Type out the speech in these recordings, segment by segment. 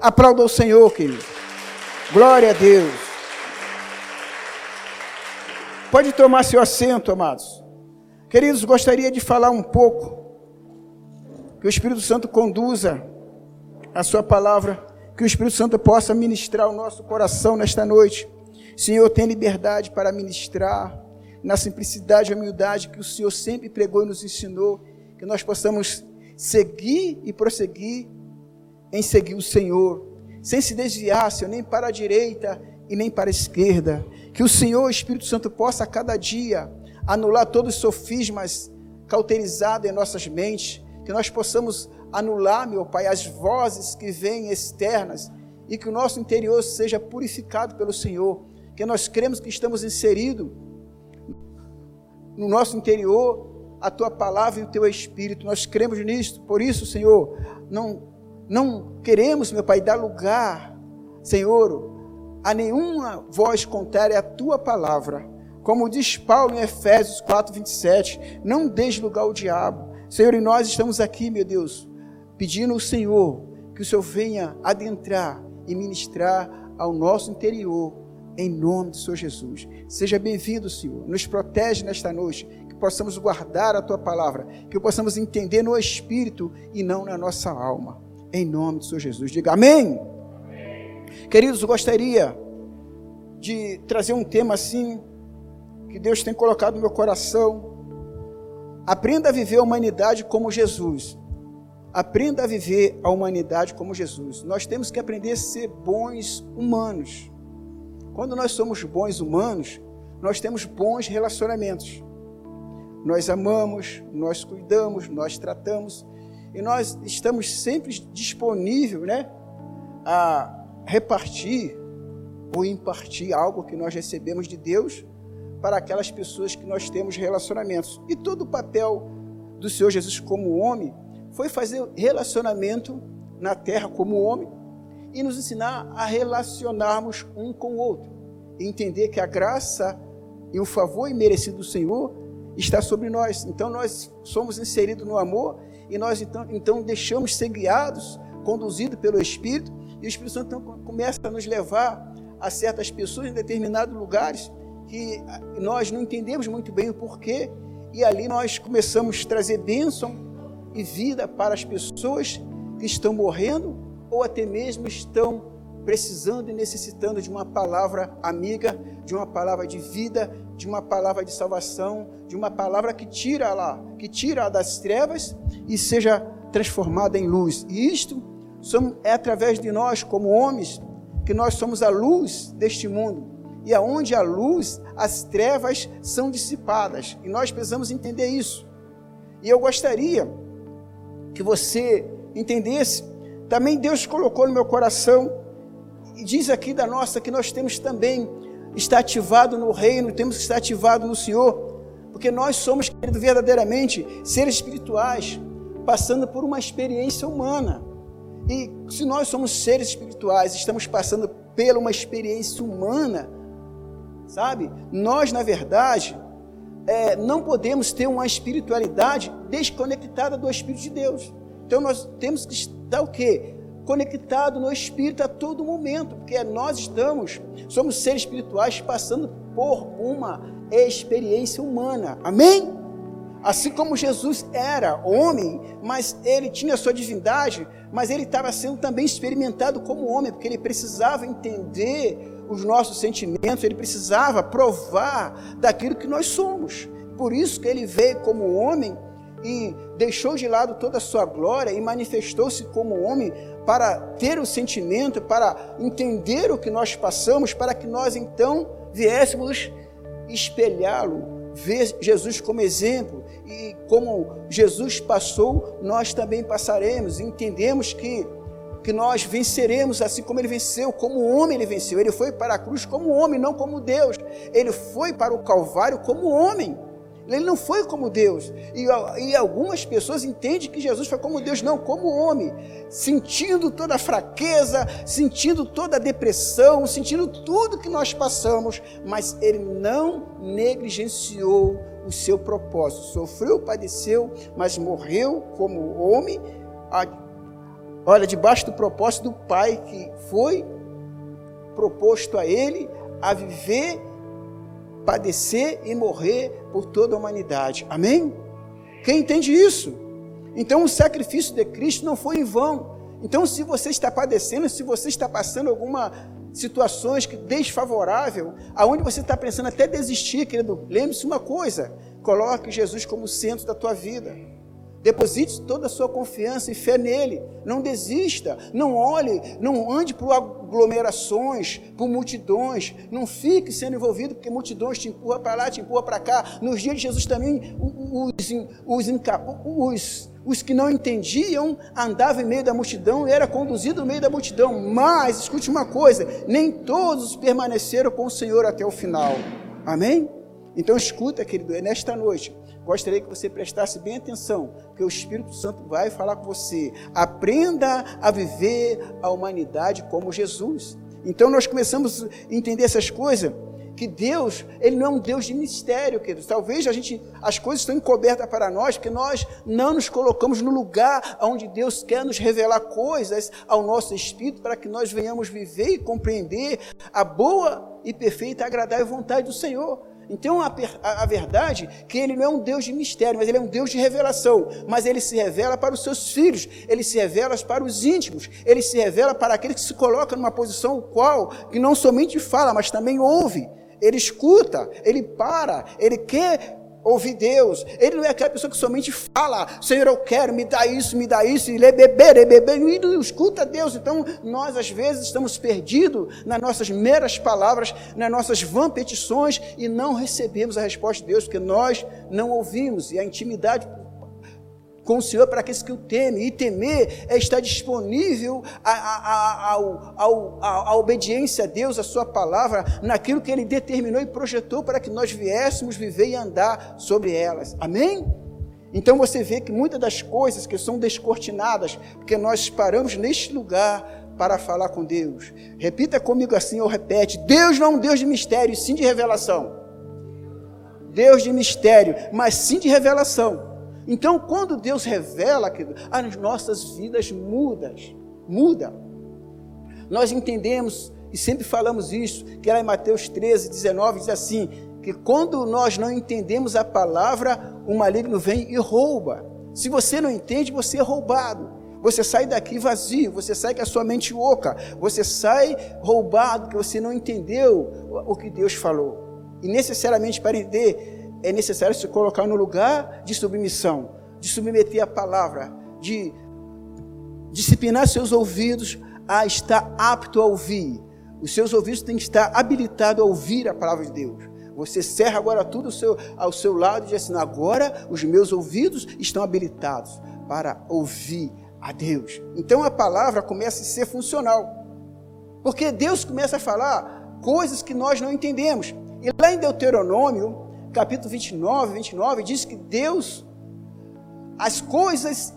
Aplauda o Senhor, querido. Glória a Deus. Pode tomar seu assento, amados. Queridos, gostaria de falar um pouco. Que o Espírito Santo conduza a sua palavra. Que o Espírito Santo possa ministrar o nosso coração nesta noite. Senhor, tem liberdade para ministrar na simplicidade e humildade que o Senhor sempre pregou e nos ensinou. Que nós possamos seguir e prosseguir em seguir o Senhor, sem se desviar, Senhor, nem para a direita e nem para a esquerda. Que o Senhor, Espírito Santo, possa a cada dia anular todos os sofismas cauterizados em nossas mentes, que nós possamos anular, meu Pai, as vozes que vêm externas e que o nosso interior seja purificado pelo Senhor, que nós cremos que estamos inseridos no nosso interior a tua palavra e o teu espírito. Nós cremos nisto. Por isso, Senhor, não não queremos, meu Pai, dar lugar, Senhor, a nenhuma voz contrária à tua palavra. Como diz Paulo em Efésios 4, 27, não deixe lugar ao diabo. Senhor, e nós estamos aqui, meu Deus, pedindo ao Senhor que o Senhor venha adentrar e ministrar ao nosso interior, em nome do Senhor Jesus. Seja bem-vindo, Senhor. Nos protege nesta noite possamos guardar a tua palavra, que possamos entender no espírito e não na nossa alma. Em nome do Senhor Jesus. Diga amém. amém. Queridos, gostaria de trazer um tema assim, que Deus tem colocado no meu coração. Aprenda a viver a humanidade como Jesus. Aprenda a viver a humanidade como Jesus. Nós temos que aprender a ser bons humanos. Quando nós somos bons humanos, nós temos bons relacionamentos. Nós amamos, nós cuidamos, nós tratamos e nós estamos sempre disponíveis né, a repartir ou impartir algo que nós recebemos de Deus para aquelas pessoas que nós temos relacionamentos. E todo o papel do Senhor Jesus como homem foi fazer relacionamento na terra como homem e nos ensinar a relacionarmos um com o outro. Entender que a graça e o favor imerecido do Senhor está sobre nós. Então nós somos inseridos no amor e nós então, então deixamos ser guiados, conduzidos pelo Espírito, e o Espírito Santo então, começa a nos levar a certas pessoas em determinados lugares que nós não entendemos muito bem o porquê, e ali nós começamos a trazer bênção e vida para as pessoas que estão morrendo ou até mesmo estão precisando e necessitando de uma palavra amiga, de uma palavra de vida, de uma palavra de salvação, de uma palavra que tira lá, que tira das trevas e seja transformada em luz. E isto é através de nós, como homens, que nós somos a luz deste mundo. E aonde a luz, as trevas são dissipadas. E nós precisamos entender isso. E eu gostaria que você entendesse. Também Deus colocou no meu coração e diz aqui da nossa que nós temos também estar ativado no reino, temos que estar ativado no Senhor, porque nós somos, querido, verdadeiramente seres espirituais, passando por uma experiência humana. E se nós somos seres espirituais, estamos passando por uma experiência humana, sabe? Nós, na verdade, é, não podemos ter uma espiritualidade desconectada do Espírito de Deus. Então nós temos que estar o quê? Conectado no Espírito a todo momento, porque nós estamos, somos seres espirituais passando por uma experiência humana. Amém? Assim como Jesus era homem, mas ele tinha sua divindade, mas ele estava sendo também experimentado como homem, porque ele precisava entender os nossos sentimentos, ele precisava provar daquilo que nós somos. Por isso que ele veio como homem e deixou de lado toda a sua glória e manifestou-se como homem para ter o sentimento, para entender o que nós passamos, para que nós então viéssemos espelhá-lo, ver Jesus como exemplo e como Jesus passou, nós também passaremos. Entendemos que que nós venceremos assim como ele venceu, como homem ele venceu. Ele foi para a cruz como homem, não como Deus. Ele foi para o Calvário como homem. Ele não foi como Deus. E, e, algumas pessoas entendem que Jesus foi como Deus, não, como homem, sentindo toda a fraqueza, sentindo toda a depressão, sentindo tudo que nós passamos, mas ele não negligenciou o seu propósito. Sofreu, padeceu, mas morreu como homem, Olha, debaixo do propósito do Pai que foi proposto a ele a viver, padecer e morrer por toda a humanidade. Amém? Quem entende isso? Então o sacrifício de Cristo não foi em vão. Então, se você está padecendo, se você está passando alguma situações que desfavorável, aonde você está pensando até desistir, querido, lembre-se uma coisa: coloque Jesus como centro da tua vida. Deposite toda a sua confiança e fé nele. Não desista. Não olhe, não ande por aglomerações, por multidões. Não fique sendo envolvido, porque multidões te empurram para lá, te empurram para cá. Nos dias de Jesus também, os, os, os, os que não entendiam andavam em meio da multidão e era conduzido no meio da multidão. Mas, escute uma coisa: nem todos permaneceram com o Senhor até o final. Amém? Então, escuta, querido, é nesta noite gostaria que você prestasse bem atenção, que o Espírito Santo vai falar com você. Aprenda a viver a humanidade como Jesus. Então nós começamos a entender essas coisas, que Deus, ele não é um Deus de mistério, queridos. Talvez a gente, as coisas estão encobertas para nós, porque nós não nos colocamos no lugar onde Deus quer nos revelar coisas ao nosso espírito, para que nós venhamos viver e compreender a boa e perfeita agradável vontade do Senhor. Então a, a, a, verdade é que ele não é um Deus de mistério, mas ele é um Deus de revelação. Mas ele se revela para os seus filhos, ele se revela para os íntimos, ele se revela para aquele que se coloca numa posição qual que não somente fala, mas também ouve. Ele escuta, ele para, ele quer ouvir Deus. Ele não é aquela pessoa que somente fala, Senhor, eu quero, me dá isso, me dá isso, e lê beber, e beber, e não escuta Deus. Então, nós às vezes estamos perdidos nas nossas meras palavras, nas nossas vã petições, e não recebemos a resposta de Deus, porque nós não ouvimos, e a intimidade com o Senhor para aqueles que o temem. E temer é estar disponível à, a obediência a Deus, a Sua palavra, naquilo que Ele determinou e projetou para que nós viéssemos viver e andar sobre elas. Amém? Então você vê que muitas das coisas que são descortinadas, porque nós paramos neste lugar para falar com Deus. Repita comigo assim, ou repete: Deus não é um Deus de mistério, sim de revelação. Deus de mistério, mas sim de revelação. Então, quando Deus revela, as nossas vidas mudam, muda. Nós entendemos e sempre falamos isso, que lá em Mateus 13, 19 diz assim, que quando nós não entendemos a palavra, o maligno vem e rouba. Se você não entende, você é roubado. Você sai daqui vazio, você sai com a sua mente oca, você sai roubado, porque você não entendeu o que Deus falou. E necessariamente para entender é necessário se colocar no lugar de submissão, de submeter a palavra, de disciplinar seus ouvidos a estar apto a ouvir. Os seus ouvidos têm que estar habilitados a ouvir a palavra de Deus. Você cerra agora tudo ao seu, ao seu lado e diz assim: agora os meus ouvidos estão habilitados para ouvir a Deus. Então a palavra começa a ser funcional. Porque Deus começa a falar coisas que nós não entendemos. E lá em Deuteronômio, capítulo 29, 29, diz que Deus, as coisas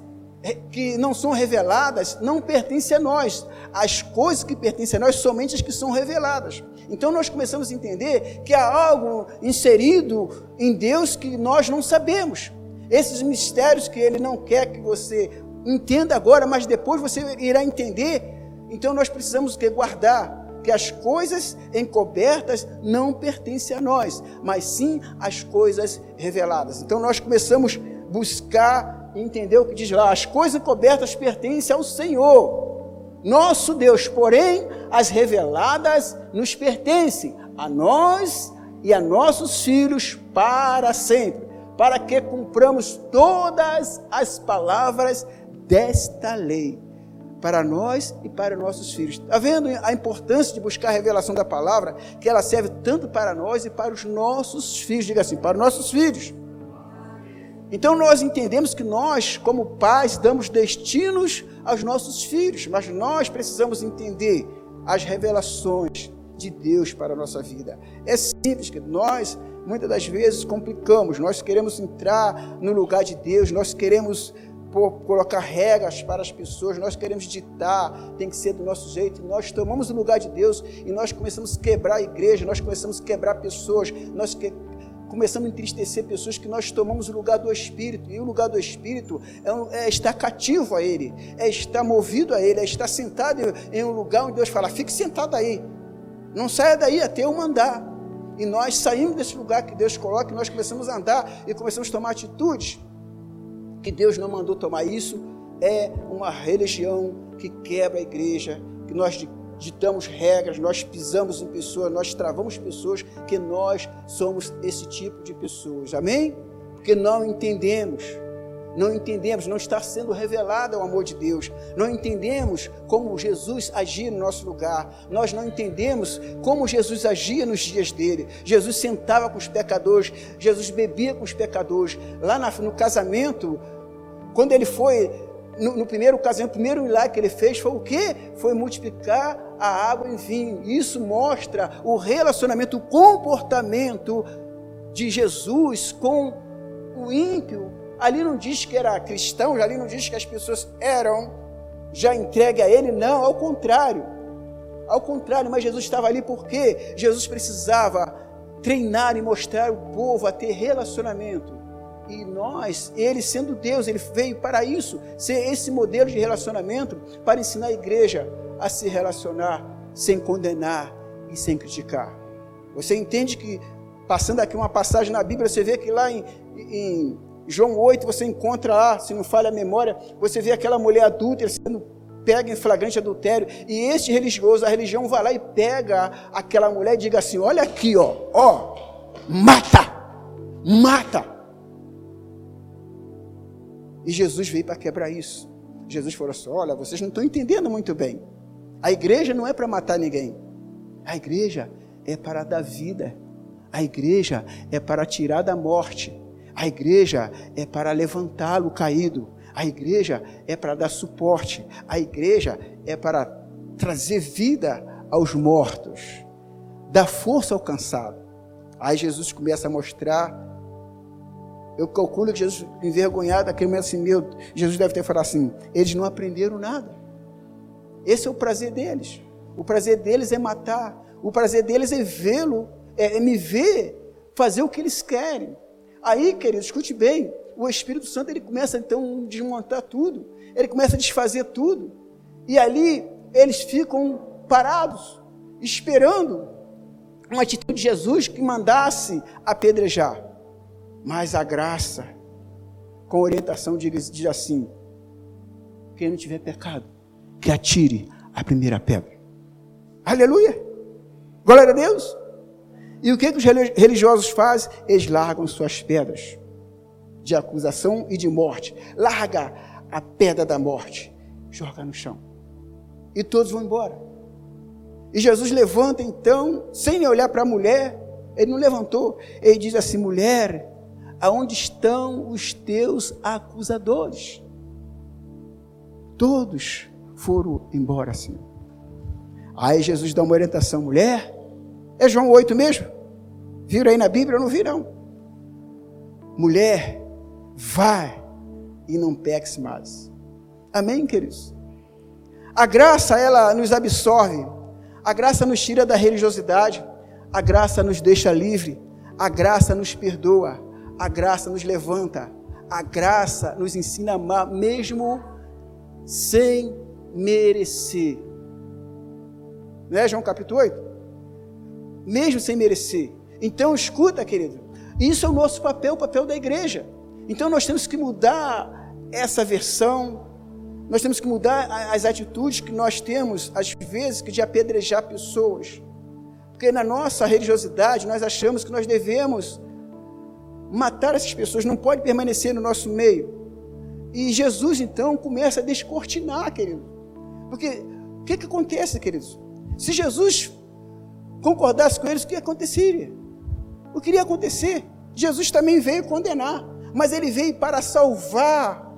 que não são reveladas não pertencem a nós. As coisas que pertencem a nós, somente as que são reveladas. Então nós começamos a entender que há algo inserido em Deus que nós não sabemos. Esses mistérios que Ele não quer que você entenda agora, mas depois você irá entender. Então nós precisamos que guardar que as coisas encobertas não pertencem a nós, mas sim as coisas reveladas. Então nós começamos a buscar entender o que diz lá: as coisas encobertas pertencem ao Senhor, nosso Deus, porém as reveladas nos pertencem a nós e a nossos filhos para sempre, para que cumpramos todas as palavras desta lei para nós e para nossos filhos. Está vendo a importância de buscar a revelação da palavra, que ela serve tanto para nós e para os nossos filhos, diga assim, para os nossos filhos. Então nós entendemos que nós, como pais, damos destinos aos nossos filhos, mas nós precisamos entender as revelações de Deus para a nossa vida. É simples que nós muitas das vezes complicamos, nós queremos entrar no lugar de Deus, nós queremos por colocar regras para as pessoas, nós queremos ditar, tem que ser do nosso jeito. Nós tomamos o lugar de Deus e nós começamos a quebrar a igreja, nós começamos a quebrar pessoas, nós que, começamos a entristecer pessoas que nós tomamos o lugar do Espírito. E o lugar do Espírito é, é estar cativo a Ele, é estar movido a Ele, é estar sentado em, em um lugar onde Deus fala: fique sentado aí, não saia daí até eu mandar. E nós saímos desse lugar que Deus coloca e nós começamos a andar e começamos a tomar atitudes que Deus não mandou tomar. Isso é uma religião que quebra a igreja, que nós ditamos regras, nós pisamos em pessoas, nós travamos pessoas, que nós somos esse tipo de pessoas. Amém? Porque não entendemos, não entendemos, não está sendo revelado o amor de Deus, não entendemos como Jesus agia no nosso lugar, nós não entendemos como Jesus agia nos dias dele. Jesus sentava com os pecadores, Jesus bebia com os pecadores. Lá no casamento, quando ele foi no, no, primeiro casamento, o primeiro milagre que ele fez foi o quê? Foi multiplicar a água em vinho. Isso mostra o relacionamento, o comportamento de Jesus com o ímpio. Ali não diz que era cristão, ali não diz que as pessoas eram já entregue a ele, não, ao contrário. Ao contrário, mas Jesus estava ali porque Jesus precisava treinar e mostrar o povo a ter relacionamento. E nós, ele sendo Deus, ele veio para isso, ser esse modelo de relacionamento, para ensinar a igreja a se relacionar sem condenar e sem criticar. Você entende que, passando aqui uma passagem na Bíblia, você vê que lá em, em João 8, você encontra lá, se não falha a memória, você vê aquela mulher adulta sendo pega em flagrante adultério, e este religioso, a religião vai lá e pega aquela mulher e diga assim: olha aqui, ó, ó, mata, mata. E Jesus veio para quebrar isso. Jesus falou assim: olha, vocês não estão entendendo muito bem. A igreja não é para matar ninguém. A igreja é para dar vida. A igreja é para tirar da morte. A igreja é para levantá-lo caído. A igreja é para dar suporte. A igreja é para trazer vida aos mortos, dar força ao cansado. Aí Jesus começa a mostrar eu calculo que Jesus, envergonhado, aquele assim, meu, Jesus deve ter falado assim: eles não aprenderam nada. Esse é o prazer deles. O prazer deles é matar. O prazer deles é vê-lo, é, é me ver fazer o que eles querem. Aí, querido, escute bem: o Espírito Santo ele começa então a desmontar tudo, ele começa a desfazer tudo, e ali eles ficam parados, esperando uma atitude de Jesus que mandasse apedrejar. Mas a graça, com orientação, diz, diz assim: quem não tiver pecado, que atire a primeira pedra. Aleluia! Glória a Deus! E o que, que os religiosos fazem? Eles largam suas pedras de acusação e de morte. Larga a pedra da morte, joga no chão. E todos vão embora. E Jesus levanta então, sem olhar para a mulher, ele não levantou, ele diz assim: mulher, aonde estão os teus acusadores? Todos foram embora, Senhor. Aí Jesus dá uma orientação, mulher, é João 8 mesmo? Viram aí na Bíblia? Eu não vi não. Mulher, vai e não peques mais. Amém, queridos? A graça, ela nos absorve. A graça nos tira da religiosidade. A graça nos deixa livre. A graça nos perdoa. A graça nos levanta, a graça nos ensina a amar, mesmo sem merecer. Não é João capítulo 8? Mesmo sem merecer. Então, escuta, querido, isso é o nosso papel, o papel da igreja. Então, nós temos que mudar essa versão, nós temos que mudar as atitudes que nós temos, às vezes, de apedrejar pessoas. Porque na nossa religiosidade, nós achamos que nós devemos matar essas pessoas, não pode permanecer no nosso meio. E Jesus então começa a descortinar, querido. Porque o que, que acontece, queridos? Se Jesus concordasse com eles, o que aconteceria? O que iria acontecer? Jesus também veio condenar, mas ele veio para salvar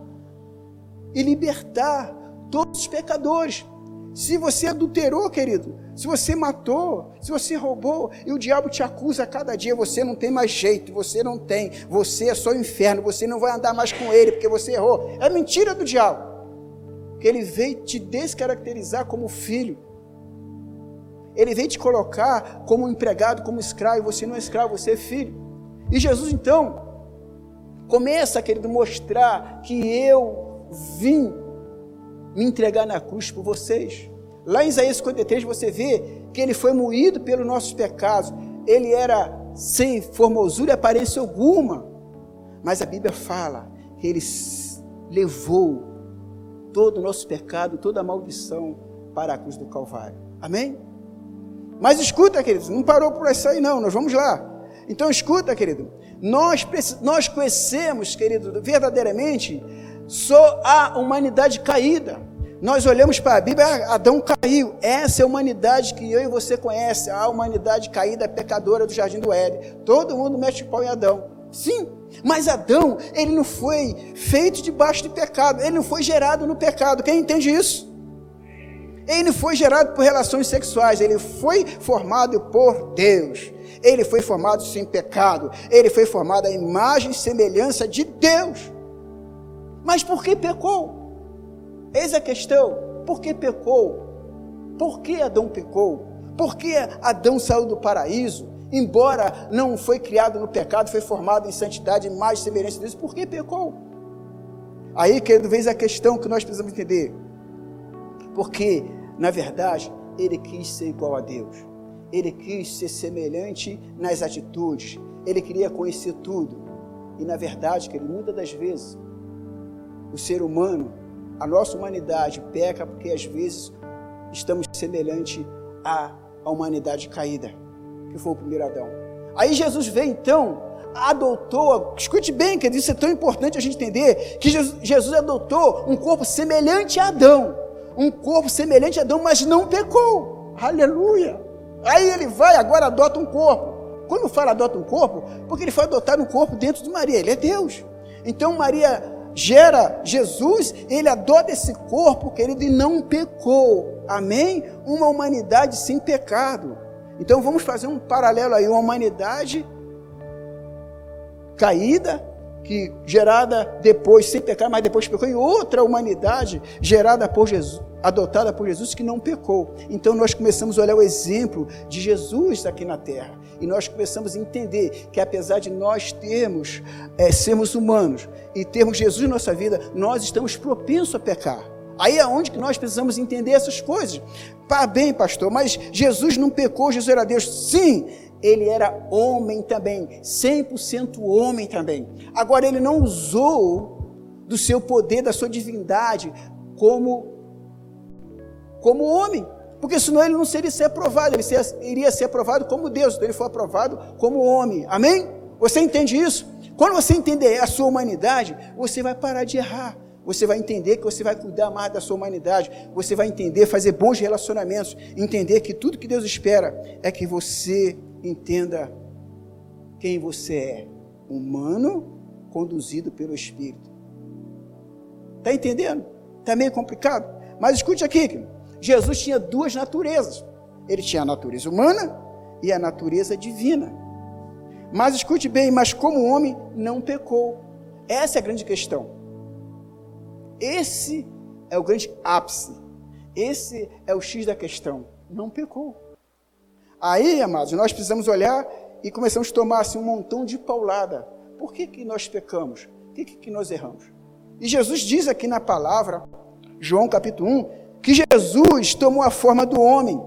e libertar todos os pecadores. Se você adulterou, querido, se você matou, se você roubou, e o diabo te acusa a cada dia, você não tem mais jeito, você não tem, você é só o inferno, você não vai andar mais com ele porque você errou. É mentira do diabo. Que ele veio te descaracterizar como filho. Ele veio te colocar como empregado, como escravo, você não é escravo, você é filho. E Jesus então começa, querido, mostrar que eu vim me entregar na cruz por vocês. Lá em Isaías 53 você vê que ele foi moído pelos nossos pecados. Ele era sem formosura e aparência alguma. Mas a Bíblia fala que ele levou todo o nosso pecado, toda a maldição para a cruz do Calvário. Amém? Mas escuta, queridos, não parou por isso aí não, nós vamos lá. Então escuta, querido, nós, nós conhecemos, querido, verdadeiramente, só a humanidade caída. Nós olhamos para a Bíblia, ah, Adão caiu. Essa é a humanidade que eu e você conhece, a humanidade caída, pecadora do jardim do Éden. Todo mundo mete o pau em Adão. Sim, mas Adão, ele não foi feito debaixo de pecado, ele não foi gerado no pecado. Quem entende isso? Ele não foi gerado por relações sexuais, ele foi formado por Deus. Ele foi formado sem pecado, ele foi formado à imagem e semelhança de Deus. Mas por que pecou? Eis a questão: por que pecou? Por que Adão pecou? Por que Adão saiu do paraíso? Embora não foi criado no pecado, foi formado em santidade, mais semelhança de Deus, por que pecou? Aí, querido, vez a questão que nós precisamos entender. Porque, na verdade, ele quis ser igual a Deus. Ele quis ser semelhante nas atitudes. Ele queria conhecer tudo. E, na verdade, querido, muitas das vezes, o ser humano a nossa humanidade peca porque às vezes estamos semelhante à, humanidade caída, que foi o primeiro Adão. Aí Jesus vem então, adotou, escute bem, que isso é tão importante a gente entender, que Jesus, adotou um corpo semelhante a Adão, um corpo semelhante a Adão, mas não pecou. Aleluia! Aí ele vai, agora adota um corpo. Quando fala adota um corpo, porque ele foi adotar um corpo dentro de Maria, ele é Deus. Então Maria gera Jesus, ele adota esse corpo, querido, e não pecou. Amém? Uma humanidade sem pecado. Então vamos fazer um paralelo aí, uma humanidade caída, que gerada depois sem pecar, mas depois pecou, e outra humanidade gerada por Jesus, adotada por Jesus que não pecou. Então nós começamos a olhar o exemplo de Jesus aqui na terra e nós começamos a entender que apesar de nós termos, é, sermos humanos e termos Jesus em nossa vida, nós estamos propensos a pecar. Aí é onde que nós precisamos entender essas coisas. Pá, bem, pastor, mas Jesus não pecou, Jesus era Deus. Sim, ele era homem também, 100% homem também. Agora, ele não usou do seu poder, da sua divindade, como, como homem. Porque senão ele não seria ser aprovado, ele iria ser aprovado como Deus, então ele foi aprovado como homem. Amém? Você entende isso? Quando você entender a sua humanidade, você vai parar de errar. Você vai entender que você vai cuidar mais da sua humanidade. Você vai entender, fazer bons relacionamentos. Entender que tudo que Deus espera é que você entenda quem você é. Humano conduzido pelo Espírito. Está entendendo? Está meio complicado? Mas escute aqui. Jesus tinha duas naturezas. Ele tinha a natureza humana e a natureza divina. Mas escute bem, mas como homem não pecou. Essa é a grande questão. Esse é o grande ápice. Esse é o X da questão. Não pecou. Aí, amados, nós precisamos olhar e começamos a tomar assim, um montão de paulada. Por que, que nós pecamos? Por que, que nós erramos? E Jesus diz aqui na palavra, João capítulo 1, que Jesus tomou a forma do homem,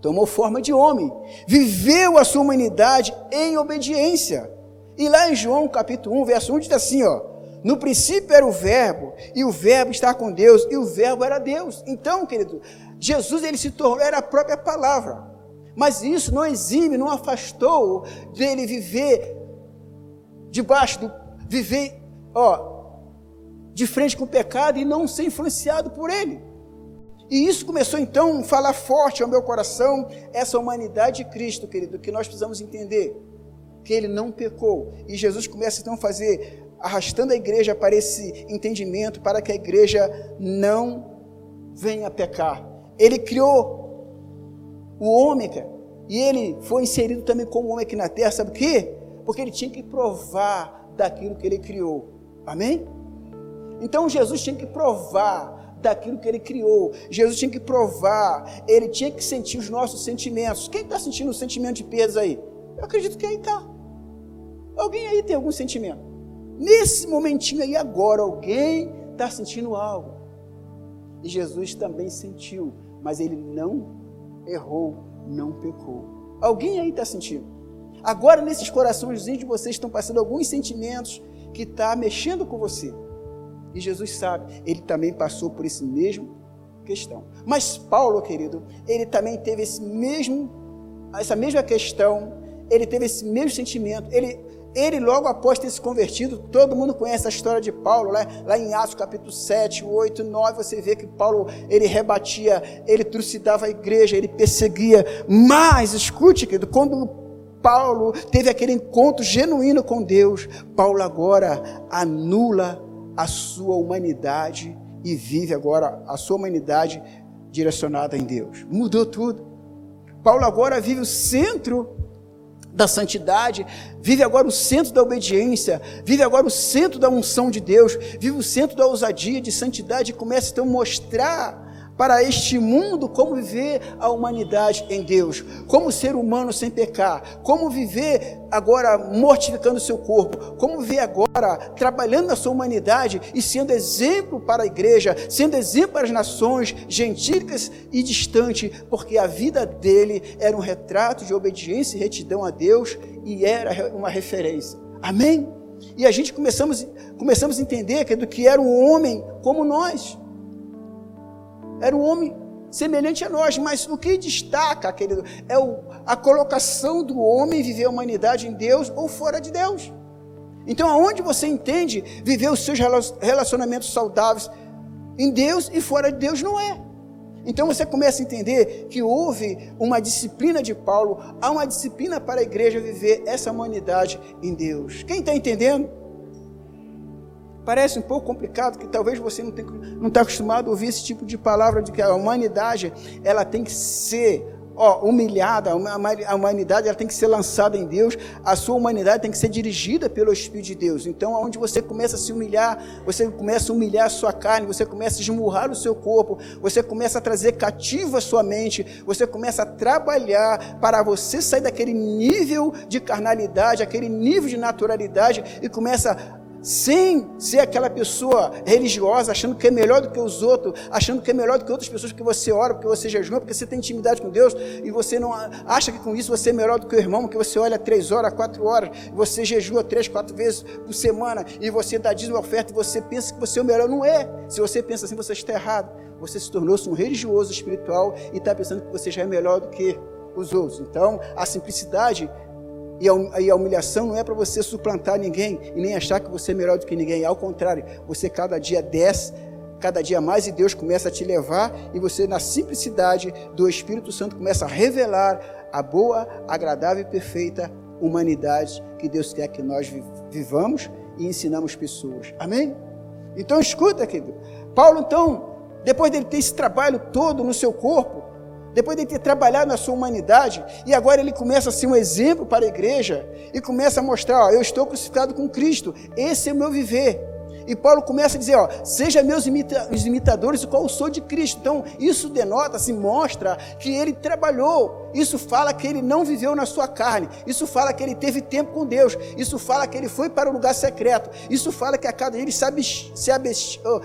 tomou forma de homem, viveu a sua humanidade em obediência. E lá em João capítulo 1, verso 1 diz assim, ó, no princípio era o verbo, e o verbo está com Deus, e o verbo era Deus. Então, querido, Jesus ele se tornou, era a própria palavra. Mas isso não exime, não afastou dele viver debaixo do viver, ó, de frente com o pecado e não ser influenciado por ele. E isso começou então a falar forte ao meu coração, essa humanidade de Cristo, querido, que nós precisamos entender que ele não pecou. E Jesus começa então a fazer, arrastando a igreja para esse entendimento, para que a igreja não venha pecar. Ele criou o homem, e ele foi inserido também como homem aqui na terra, sabe por quê? Porque ele tinha que provar daquilo que ele criou. Amém? Então Jesus tinha que provar daquilo que ele criou. Jesus tinha que provar, ele tinha que sentir os nossos sentimentos. Quem está sentindo o sentimento de perdas aí? Eu acredito que aí está. Alguém aí tem algum sentimento? Nesse momentinho aí agora, alguém está sentindo algo. E Jesus também sentiu, mas ele não errou, não pecou. Alguém aí está sentindo? Agora, nesses corações de vocês estão passando alguns sentimentos que estão tá mexendo com você. E Jesus sabe, ele também passou por esse mesmo questão. Mas Paulo, querido, ele também teve esse mesmo, essa mesma questão, ele teve esse mesmo sentimento, ele, ele logo após ter se convertido, todo mundo conhece a história de Paulo, né? lá em Atos capítulo 7, 8, 9, você vê que Paulo, ele rebatia, ele trucidava a igreja, ele perseguia, mas, escute, querido, quando Paulo teve aquele encontro genuíno com Deus, Paulo agora anula a sua humanidade e vive agora a sua humanidade direcionada em Deus. Mudou tudo. Paulo agora vive o centro da santidade, vive agora o centro da obediência, vive agora o centro da unção de Deus, vive o centro da ousadia de santidade e começa então a mostrar para este mundo como viver a humanidade em Deus, como ser humano sem pecar, como viver agora mortificando o seu corpo, como viver agora trabalhando na sua humanidade e sendo exemplo para a igreja, sendo exemplo para as nações gentílicas e distantes, porque a vida dele era um retrato de obediência e retidão a Deus e era uma referência. Amém? E a gente começamos, começamos a entender que, do que era um homem como nós. Era um homem semelhante a nós, mas o que destaca, querido, é o, a colocação do homem viver a humanidade em Deus ou fora de Deus. Então, aonde você entende viver os seus relacionamentos saudáveis em Deus e fora de Deus não é. Então você começa a entender que houve uma disciplina de Paulo, há uma disciplina para a igreja viver essa humanidade em Deus. Quem está entendendo? Parece um pouco complicado, que talvez você não está acostumado a ouvir esse tipo de palavra de que a humanidade ela tem que ser ó, humilhada, a humanidade ela tem que ser lançada em Deus, a sua humanidade tem que ser dirigida pelo Espírito de Deus. Então, onde você começa a se humilhar, você começa a humilhar a sua carne, você começa a esmurrar o seu corpo, você começa a trazer cativo a sua mente, você começa a trabalhar para você sair daquele nível de carnalidade, aquele nível de naturalidade e começa sem ser aquela pessoa religiosa, achando que é melhor do que os outros, achando que é melhor do que outras pessoas, porque você ora, porque você jejuma, porque você tem intimidade com Deus, e você não acha que com isso você é melhor do que o irmão, porque você olha três horas, quatro horas, você jejua três, quatro vezes por semana, e você dá dízimo oferta, e você pensa que você é o melhor. Não é. Se você pensa assim, você está errado. Você se tornou-se um religioso espiritual e está pensando que você já é melhor do que os outros. Então, a simplicidade e a humilhação não é para você suplantar ninguém e nem achar que você é melhor do que ninguém. Ao contrário, você cada dia desce, cada dia mais e Deus começa a te levar e você, na simplicidade do Espírito Santo, começa a revelar a boa, agradável e perfeita humanidade que Deus quer que nós vivamos e ensinamos pessoas. Amém? Então escuta, querido. Paulo, então, depois dele ter esse trabalho todo no seu corpo, depois de ter trabalhado na sua humanidade, e agora ele começa a ser um exemplo para a igreja, e começa a mostrar: ó, eu estou crucificado com Cristo, esse é o meu viver. E Paulo começa a dizer, ó, seja meus imita imitadores, qual eu sou de Cristo. Então, isso denota, se mostra que ele trabalhou. Isso fala que ele não viveu na sua carne. Isso fala que ele teve tempo com Deus. Isso fala que ele foi para o lugar secreto. Isso fala que a cada dia ele se, abstia,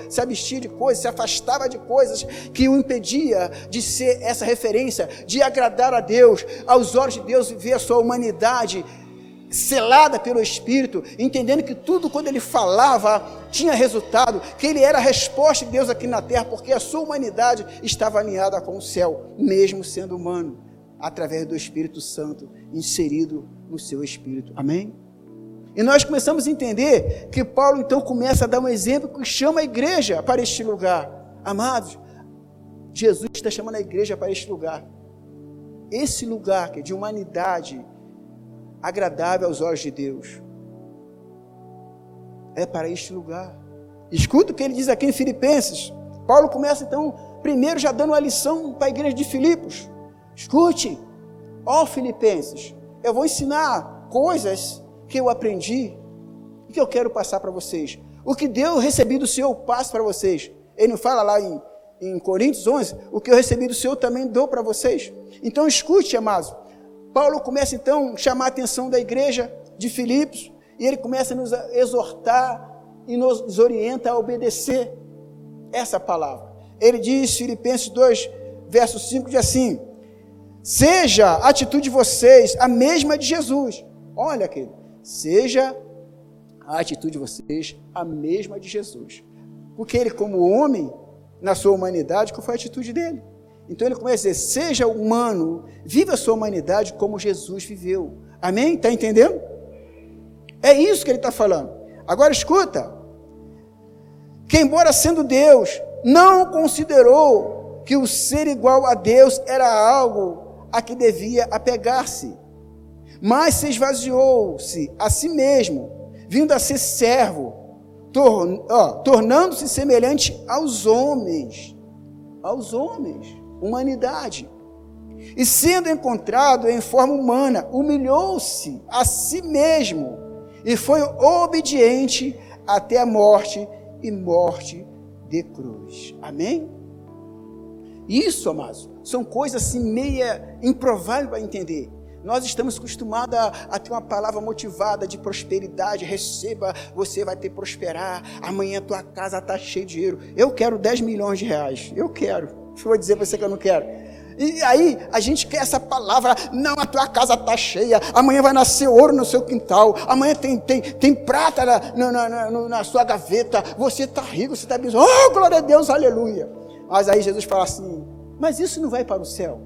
se abstia de coisas, se afastava de coisas que o impedia de ser essa referência, de agradar a Deus, aos olhos de Deus, viver a sua humanidade selada pelo Espírito, entendendo que tudo quando ele falava tinha resultado, que ele era a resposta de Deus aqui na terra, porque a sua humanidade estava alinhada com o céu, mesmo sendo humano, através do Espírito Santo inserido no seu espírito. Amém? E nós começamos a entender que Paulo então começa a dar um exemplo que chama a igreja para este lugar. Amados, Jesus está chamando a igreja para este lugar. Esse lugar que é de humanidade, agradável aos olhos de Deus. É para este lugar. Escuta o que ele diz aqui em Filipenses. Paulo começa então, primeiro já dando uma lição para a igreja de Filipos. Escute, ó Filipenses, eu vou ensinar coisas que eu aprendi e que eu quero passar para vocês. O que Deus recebi do Senhor, eu passo para vocês. Ele não fala lá em, em Coríntios 11, o que eu recebi do Senhor também dou para vocês. Então escute, amados, Paulo começa então a chamar a atenção da igreja de Filipos E ele começa a nos exortar e nos orienta a obedecer essa palavra. Ele diz, Filipenses 2, verso 5, diz assim: Seja a atitude de vocês a mesma de Jesus. Olha, querido, seja a atitude de vocês a mesma de Jesus. Porque ele, como homem, na sua humanidade, qual foi a atitude dele? Então ele começa a dizer: seja humano, viva a sua humanidade como Jesus viveu. Amém? Está entendendo? É isso que ele está falando. Agora escuta: que, embora sendo Deus, não considerou que o ser igual a Deus era algo a que devia apegar-se, mas se esvaziou-se a si mesmo, vindo a ser servo, tor tornando-se semelhante aos homens, aos homens, humanidade. E sendo encontrado em forma humana, humilhou-se a si mesmo e foi obediente até a morte e morte de cruz. Amém? Isso, amados, são coisas assim meia improváveis para entender. Nós estamos acostumados a, a, ter uma palavra motivada de prosperidade. Receba, você vai ter prosperar. Amanhã tua casa está cheia de dinheiro. Eu quero 10 milhões de reais. Eu quero. Vou dizer para você que eu não quero. E aí a gente quer essa palavra, não, a tua casa está cheia, amanhã vai nascer ouro no seu quintal, amanhã tem, tem, tem prata na, na, na, na sua gaveta, você está rico, você está bem, oh glória a Deus, aleluia. Mas aí Jesus fala assim, mas isso não vai para o céu.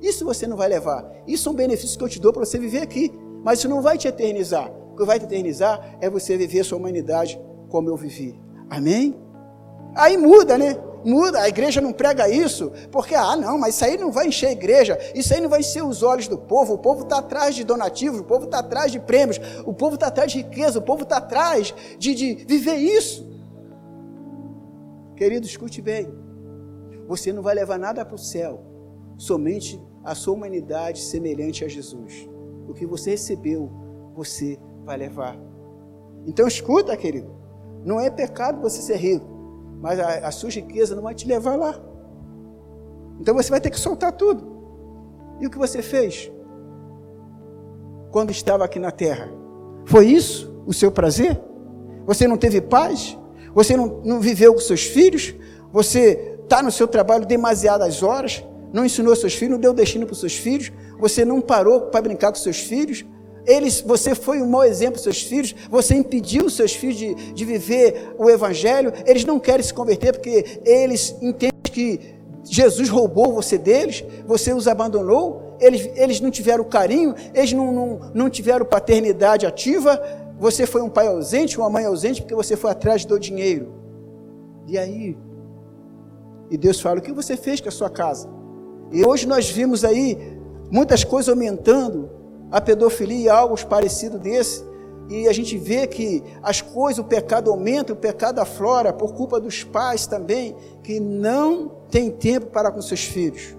Isso você não vai levar. Isso é um benefício que eu te dou para você viver aqui. Mas isso não vai te eternizar. O que vai te eternizar é você viver a sua humanidade como eu vivi. Amém? Aí muda, né? Muda, a igreja não prega isso, porque, ah, não, mas isso aí não vai encher a igreja, isso aí não vai encher os olhos do povo, o povo está atrás de donativos, o povo está atrás de prêmios, o povo está atrás de riqueza, o povo está atrás de, de viver isso. Querido, escute bem, você não vai levar nada para o céu, somente a sua humanidade semelhante a Jesus. O que você recebeu, você vai levar. Então escuta, querido, não é pecado você ser rico mas a, a sua riqueza não vai te levar lá. Então você vai ter que soltar tudo. E o que você fez quando estava aqui na terra? Foi isso o seu prazer? Você não teve paz? Você não, não viveu com seus filhos? Você está no seu trabalho demasiadas horas? Não ensinou seus filhos? Não deu destino para os seus filhos? Você não parou para brincar com seus filhos? Eles, você foi um mau exemplo para seus filhos, você impediu os seus filhos de, de viver o Evangelho, eles não querem se converter porque eles entendem que Jesus roubou você deles, você os abandonou, eles, eles não tiveram carinho, eles não, não, não tiveram paternidade ativa, você foi um pai ausente, uma mãe ausente, porque você foi atrás do dinheiro. E aí? E Deus fala: o que você fez com a sua casa? E hoje nós vimos aí muitas coisas aumentando, a pedofilia algo parecido desse. E a gente vê que as coisas, o pecado aumenta, o pecado aflora por culpa dos pais também, que não tem tempo para com seus filhos.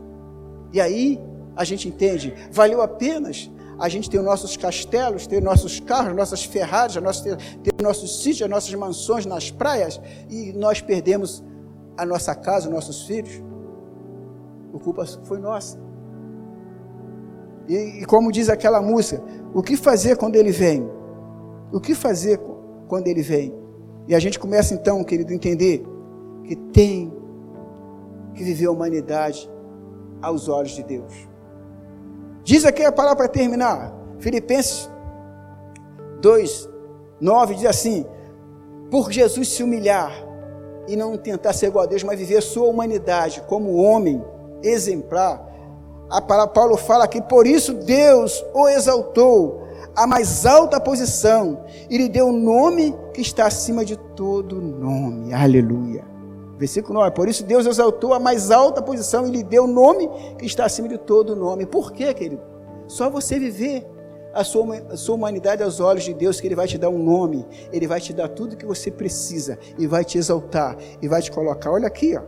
E aí a gente entende, valeu apenas a gente ter os nossos castelos, ter nossos carros, nossas Ferraris, nosso, ter, ter nossos sítios, as nossas mansões nas praias, e nós perdemos a nossa casa, os nossos filhos. A culpa foi nossa. E, e como diz aquela música, o que fazer quando ele vem? O que fazer quando ele vem? E a gente começa então, querido, a entender que tem que viver a humanidade aos olhos de Deus. Diz aqui a palavra para terminar, Filipenses 2, 9 diz assim: por Jesus se humilhar e não tentar ser igual a Deus, mas viver a sua humanidade como homem exemplar, a palavra Paulo fala que por isso Deus o exaltou a mais alta posição e lhe deu o um nome que está acima de todo nome. Aleluia. Versículo 9. Por isso Deus exaltou a mais alta posição e lhe deu o um nome que está acima de todo nome. Por quê, querido? Só você viver a sua, a sua humanidade aos olhos de Deus, que Ele vai te dar um nome, Ele vai te dar tudo que você precisa, e vai te exaltar, e vai te colocar. Olha aqui, ó.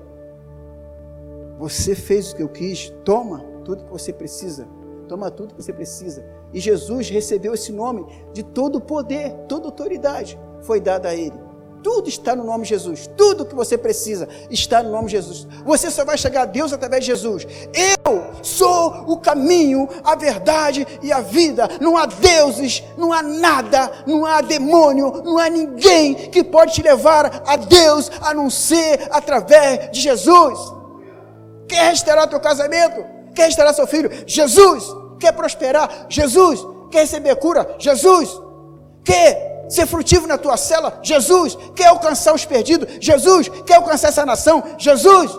Você fez o que eu quis, toma tudo que você precisa. Toma tudo que você precisa. E Jesus recebeu esse nome de todo poder, toda autoridade foi dada a ele. Tudo está no nome de Jesus. Tudo que você precisa está no nome de Jesus. Você só vai chegar a Deus através de Jesus. Eu sou o caminho, a verdade e a vida. Não há deuses, não há nada, não há demônio, não há ninguém que pode te levar a Deus a não ser através de Jesus. Quer restaurar teu casamento? Quer restaurar seu filho? Jesus. Quer prosperar? Jesus. Quer receber cura? Jesus. Quer ser frutivo na tua cela? Jesus. Quer alcançar os perdidos? Jesus. Quer alcançar essa nação? Jesus.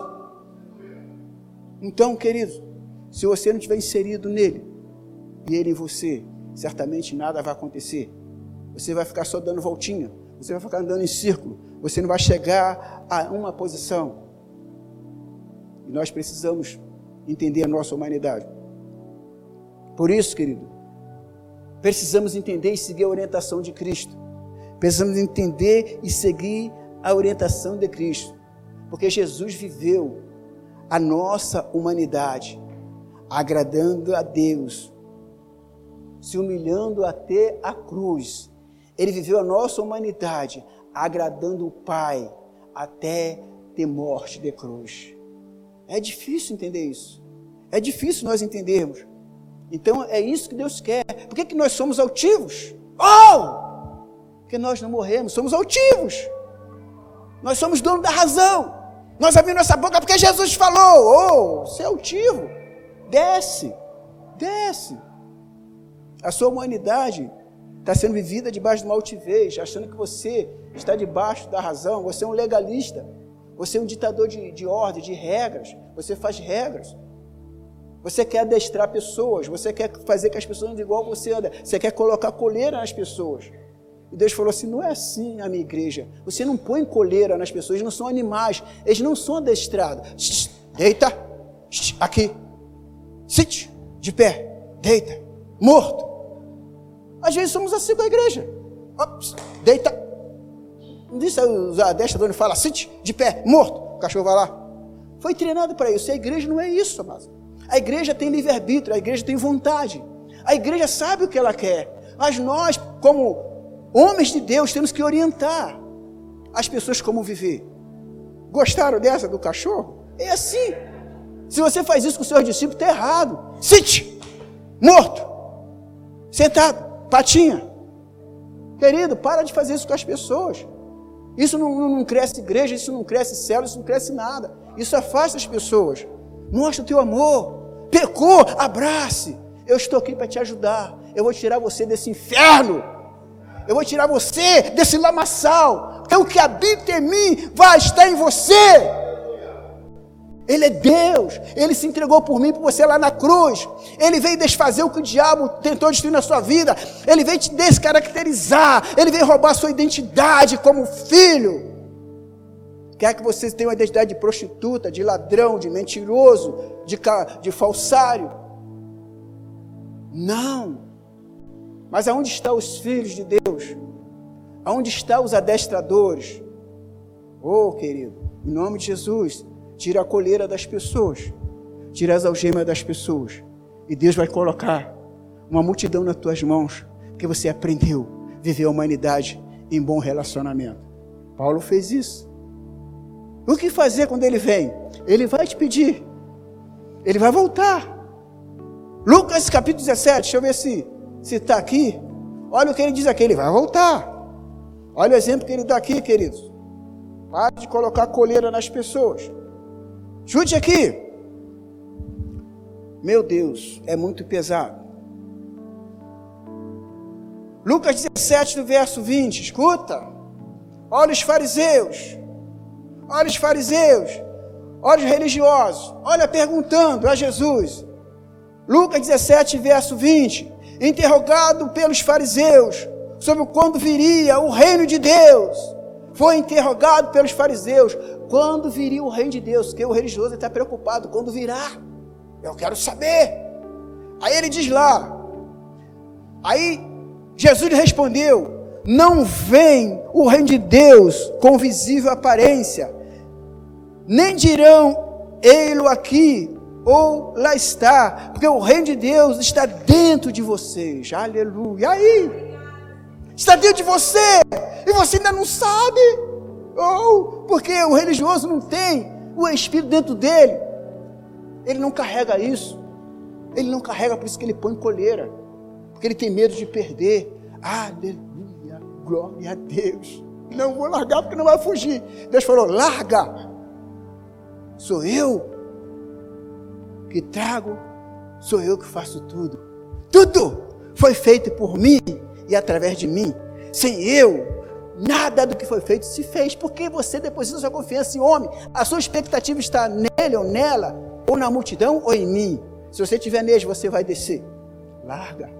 Então, querido, se você não tiver inserido nele e ele em você, certamente nada vai acontecer. Você vai ficar só dando voltinha, você vai ficar andando em círculo, você não vai chegar a uma posição. E nós precisamos entender a nossa humanidade. Por isso, querido, precisamos entender e seguir a orientação de Cristo. Precisamos entender e seguir a orientação de Cristo, porque Jesus viveu a nossa humanidade, agradando a Deus, se humilhando até a cruz. Ele viveu a nossa humanidade, agradando o Pai, até ter morte de cruz. É difícil entender isso. É difícil nós entendermos. Então é isso que Deus quer. Por que, que nós somos altivos? Oh! Porque nós não morremos, somos altivos. Nós somos dono da razão. Nós abrimos nossa boca porque Jesus falou. Oh, você é altivo. Desce, desce. A sua humanidade está sendo vivida debaixo de uma altivez, achando que você está debaixo da razão. Você é um legalista. Você é um ditador de, de ordem, de regras. Você faz regras. Você quer adestrar pessoas. Você quer fazer que as pessoas andem igual você anda. Você quer colocar coleira nas pessoas. E Deus falou assim: não é assim a minha igreja. Você não põe coleira nas pessoas, eles não são animais, eles não são adestrados. Deita, aqui, sit, de pé, deita, morto. Às vezes somos assim com a igreja. Deita. Não disse os adestradores fala, sit, de pé, morto. O cachorro vai lá. Foi treinado para isso. A igreja não é isso, amado. A igreja tem livre-arbítrio, a igreja tem vontade. A igreja sabe o que ela quer. Mas nós, como Homens de Deus, temos que orientar as pessoas como viver. Gostaram dessa do cachorro? É assim. Se você faz isso com seus discípulos, está errado. Site, morto, sentado, patinha. Querido, para de fazer isso com as pessoas. Isso não, não, cresce igreja, isso não cresce céu, isso não cresce nada. Isso afasta as pessoas. Mostra o teu amor. Pecou, abrace. Eu estou aqui para te ajudar. Eu vou tirar você desse inferno eu vou tirar você desse lamaçal. Porque o que habita em mim vai estar em você. Ele é Deus, Ele se entregou por mim, por você lá na cruz. Ele veio desfazer o que o diabo tentou destruir na sua vida. Ele veio te descaracterizar. Ele veio roubar a sua identidade como filho. Quer que você tenha uma identidade de prostituta, de ladrão, de mentiroso, de, de falsário? Não. Mas aonde estão os filhos de Deus? Aonde estão os adestradores? Oh, querido, em nome de Jesus, tira a coleira das pessoas, tira as algemas das pessoas, e Deus vai colocar uma multidão nas tuas mãos, porque você aprendeu a viver a humanidade em bom relacionamento. Paulo fez isso. O que fazer quando ele vem? Ele vai te pedir, ele vai voltar. Lucas capítulo 17, deixa eu ver se está aqui, olha o que ele diz aqui, ele vai voltar. Olha o exemplo que ele dá aqui, queridos. Pare de colocar coleira nas pessoas. Chute aqui. Meu Deus, é muito pesado. Lucas 17, do verso 20, escuta. Olha os fariseus. Olha os fariseus. Olha os religiosos. Olha perguntando a Jesus. Lucas 17, verso 20 interrogado pelos fariseus sobre quando viria o reino de Deus. Foi interrogado pelos fariseus quando viria o reino de Deus, porque o religioso está preocupado quando virá. Eu quero saber. Aí ele diz lá. Aí Jesus respondeu: Não vem o reino de Deus com visível aparência, nem dirão ei-lo aqui ou lá está, porque o reino de Deus está dentro de vocês. Aleluia. Aí? Está dentro de você e você ainda não sabe. Ou porque o religioso não tem o Espírito dentro dele. Ele não carrega isso. Ele não carrega, por isso que ele põe coleira. Porque ele tem medo de perder. Aleluia, glória a Deus. Não vou largar porque não vai fugir. Deus falou: larga. Sou eu que trago, sou eu que faço tudo. Tudo foi feito por mim e através de mim. Sem eu, nada do que foi feito se fez, porque você deposita sua confiança em homem. A sua expectativa está nele ou nela, ou na multidão ou em mim. Se você estiver nele, você vai descer. Larga.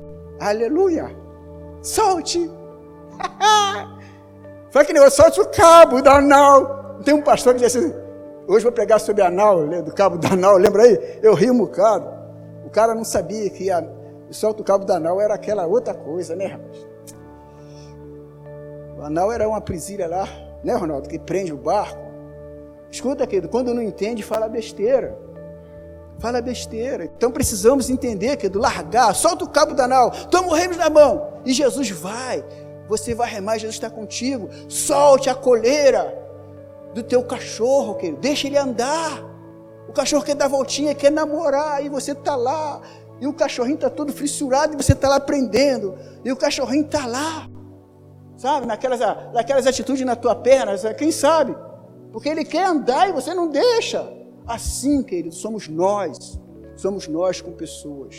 Aleluia. Solte. Foi que negócio, solte o cabo da anal. Tem um pastor que diz assim, hoje vou pregar sobre a anal, do cabo da anal, lembra aí? Eu ri um bocado. O cara não sabia que a, solta o cabo da anal era aquela outra coisa, né, rapaz? O anal era uma presilha lá, né, Ronaldo, que prende o barco. Escuta, querido, quando não entende, fala besteira. Fala besteira. Então precisamos entender, querido, largar, solta o cabo da anal, toma o remo na mão. E Jesus vai, você vai remar, Jesus está contigo. Solte a coleira do teu cachorro, querido. Deixa ele andar. O cachorro quer dar voltinha, quer namorar, e você está lá. E o cachorrinho está todo fissurado, e você está lá prendendo. E o cachorrinho está lá. Sabe, naquelas, naquelas atitudes na tua perna, quem sabe? Porque ele quer andar e você não deixa. Assim, querido, somos nós. Somos nós com pessoas.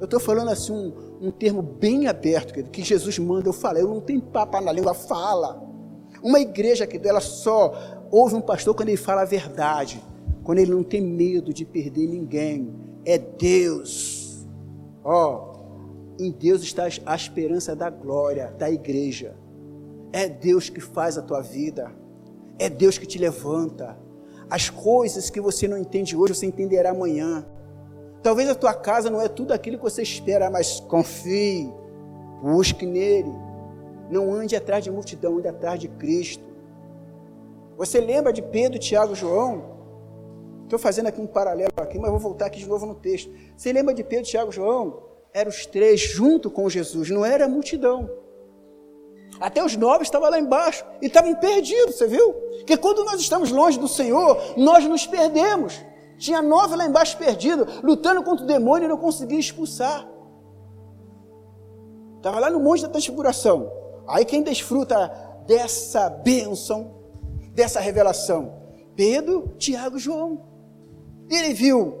Eu estou falando assim um, um termo bem aberto, querido, que Jesus manda eu falar. Eu não tenho papo na língua, fala. Uma igreja que dela só ouve um pastor quando ele fala a verdade, quando ele não tem medo de perder ninguém. É Deus. Ó, oh, em Deus está a esperança da glória da igreja. É Deus que faz a tua vida. É Deus que te levanta. As coisas que você não entende hoje, você entenderá amanhã. Talvez a tua casa não é tudo aquilo que você espera, mas confie, busque nele. Não ande atrás de multidão, ande atrás de Cristo. Você lembra de Pedro, Tiago João? Estou fazendo aqui um paralelo aqui, mas vou voltar aqui de novo no texto. Você lembra de Pedro, Tiago João? Eram os três junto com Jesus, não era a multidão. Até os nobres estavam lá embaixo e estavam perdidos, você viu? Porque quando nós estamos longe do Senhor, nós nos perdemos. Tinha nove lá embaixo perdido, lutando contra o demônio e não conseguia expulsar. Estava lá no monte da transfiguração. Aí quem desfruta dessa bênção, dessa revelação? Pedro, Tiago e João. Ele viu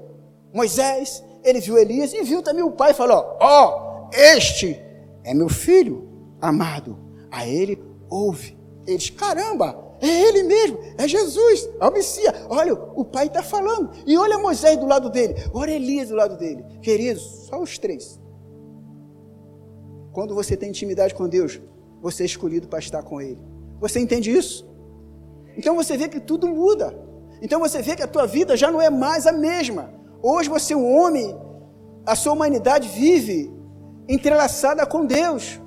Moisés, ele viu Elias e viu também o pai e falou: Ó, oh, este é meu filho amado. A ele ouve. Eles, caramba, é ele mesmo, é Jesus, é o Messias. Olha, o pai está falando. E olha Moisés do lado dele, olha Elias do lado dele. Queridos, só os três. Quando você tem intimidade com Deus, você é escolhido para estar com Ele. Você entende isso? Então você vê que tudo muda. Então você vê que a tua vida já não é mais a mesma. Hoje você é um homem, a sua humanidade vive entrelaçada com Deus.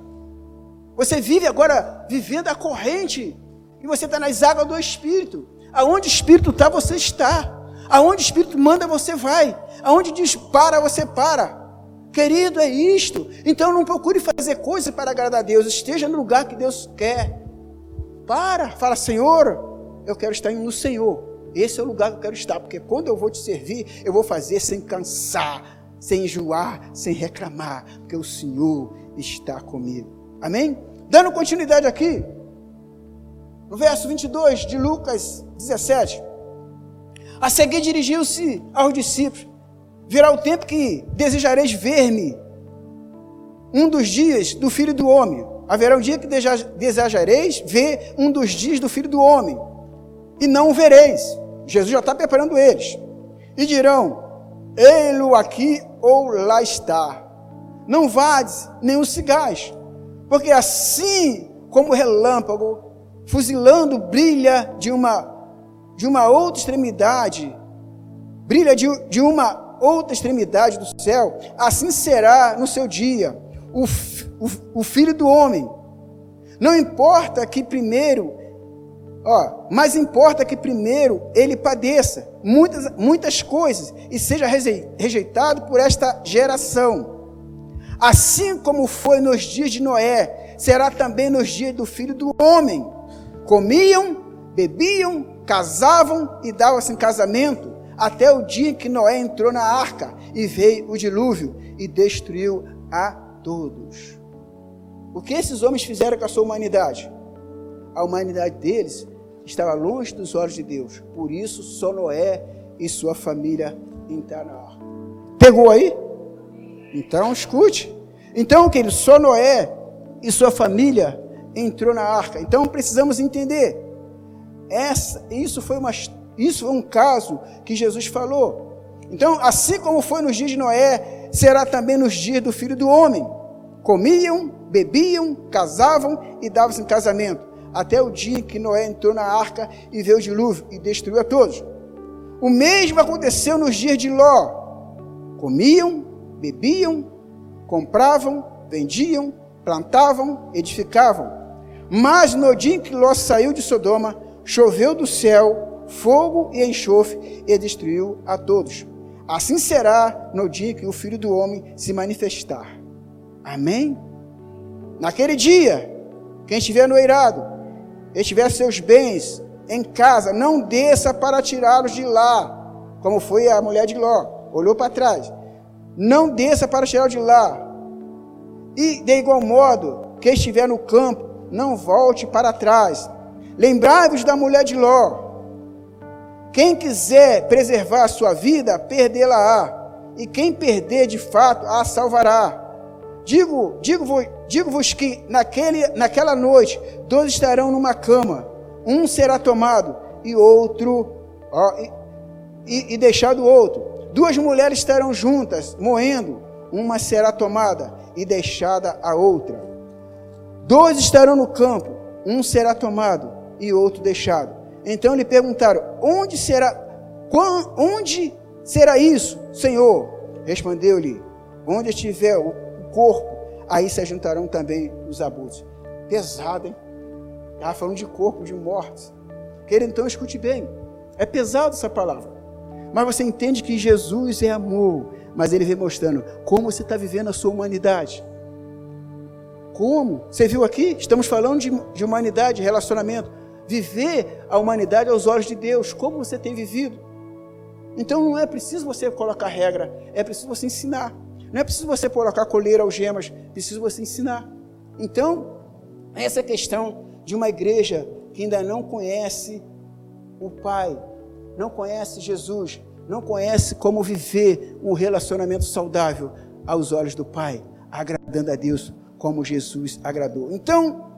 Você vive agora vivendo a corrente e você está nas águas do Espírito. Aonde o Espírito está, você está. Aonde o Espírito manda, você vai. Aonde diz para, você para. Querido, é isto. Então não procure fazer coisas para agradar a Deus. Esteja no lugar que Deus quer. Para, fala, Senhor, eu quero estar no Senhor. Esse é o lugar que eu quero estar, porque quando eu vou te servir, eu vou fazer sem cansar, sem enjoar, sem reclamar, porque o Senhor está comigo. Amém? Dando continuidade aqui, no verso 22 de Lucas 17. A seguir dirigiu-se aos discípulos: Virá o tempo que desejareis ver-me, um dos dias do filho do homem. Haverá um dia que desejareis ver um dos dias do filho do homem, e não o vereis. Jesus já está preparando eles. E dirão: Ei-lo aqui ou lá está. Não vades nem o cigais, porque assim como o relâmpago fuzilando brilha de uma, de uma outra extremidade, brilha de, de uma outra extremidade do céu, assim será no seu dia o, o, o filho do homem. Não importa que primeiro, ó, mas importa que primeiro ele padeça muitas, muitas coisas e seja rejeitado por esta geração. Assim como foi nos dias de Noé, será também nos dias do filho do homem. Comiam, bebiam, casavam e davam-se em casamento, até o dia em que Noé entrou na arca e veio o dilúvio e destruiu a todos. O que esses homens fizeram com a sua humanidade? A humanidade deles estava longe dos olhos de Deus. Por isso, só Noé e sua família entraram na arca. Pegou aí? Então, escute. Então, querido, só Noé e sua família entrou na arca. Então, precisamos entender. Essa, isso, foi uma, isso foi um caso que Jesus falou. Então, assim como foi nos dias de Noé, será também nos dias do Filho do Homem. Comiam, bebiam, casavam e davam-se em casamento, até o dia em que Noé entrou na arca e veio o dilúvio e destruiu a todos. O mesmo aconteceu nos dias de Ló. Comiam, bebiam, compravam, vendiam, plantavam, edificavam. Mas no dia em que Ló saiu de Sodoma, choveu do céu fogo e enxofre e destruiu a todos. Assim será no dia que o Filho do Homem se manifestar. Amém? Naquele dia, quem estiver no eirado, estiver seus bens em casa, não desça para tirá-los de lá, como foi a mulher de Ló, olhou para trás. Não desça para tirá-los de lá. E de igual modo, quem estiver no campo, não volte para trás. Lembrai-vos da mulher de Ló. Quem quiser preservar a sua vida, perdê-la-á. E quem perder de fato, a salvará. Digo, digo-vos digo que naquele, naquela noite, dois estarão numa cama, um será tomado e outro ó, e, e, e deixado o outro. Duas mulheres estarão juntas, moendo, uma será tomada e deixada a outra. Dois estarão no campo, um será tomado e outro deixado. Então lhe perguntaram: Onde será? Onde será isso, Senhor? Respondeu-lhe: Onde estiver o corpo, aí se juntarão também os abusos. Pesado, hein? Estava falando de corpo, de mortes. Querido, então escute bem. É pesado essa palavra. Mas você entende que Jesus é amor. Mas ele vem mostrando como você está vivendo a sua humanidade. Como? Você viu aqui? Estamos falando de, de humanidade, relacionamento. Viver a humanidade aos olhos de Deus. Como você tem vivido? Então não é preciso você colocar regra, é preciso você ensinar. Não é preciso você colocar coleira algemas, preciso você ensinar. Então, essa questão de uma igreja que ainda não conhece o Pai, não conhece Jesus, não conhece como viver um relacionamento saudável aos olhos do Pai, agradando a Deus como Jesus agradou. Então,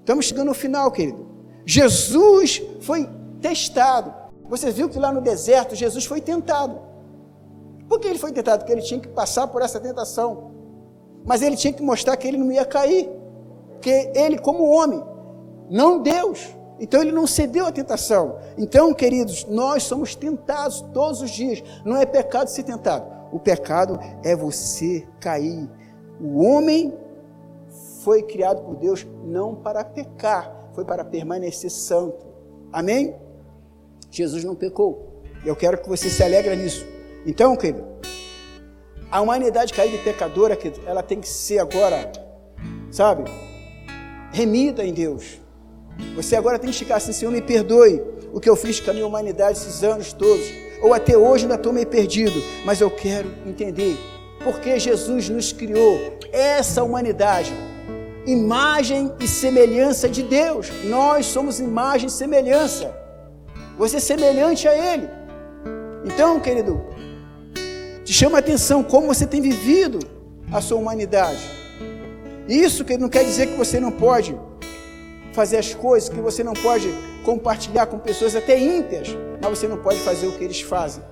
estamos chegando ao final, querido. Jesus foi testado. Você viu que lá no deserto Jesus foi tentado. Por que ele foi tentado? Porque ele tinha que passar por essa tentação. Mas ele tinha que mostrar que ele não ia cair. Porque ele, como homem, não Deus. Então ele não cedeu à tentação. Então, queridos, nós somos tentados todos os dias. Não é pecado ser tentado. O pecado é você cair. O homem foi criado por Deus não para pecar, foi para permanecer santo. Amém? Jesus não pecou. Eu quero que você se alegre nisso. Então, querido, a humanidade caída e pecadora, querido, ela tem que ser agora, sabe, remida em Deus. Você agora tem que ficar assim, Senhor, me perdoe o que eu fiz com a minha humanidade esses anos todos. Ou até hoje ainda estou meio perdido, mas eu quero entender porque Jesus nos criou essa humanidade, imagem e semelhança de Deus. Nós somos imagem e semelhança. Você é semelhante a Ele. Então, querido, te chama a atenção como você tem vivido a sua humanidade. Isso que não quer dizer que você não pode fazer as coisas, que você não pode compartilhar com pessoas até ímpias, mas você não pode fazer o que eles fazem.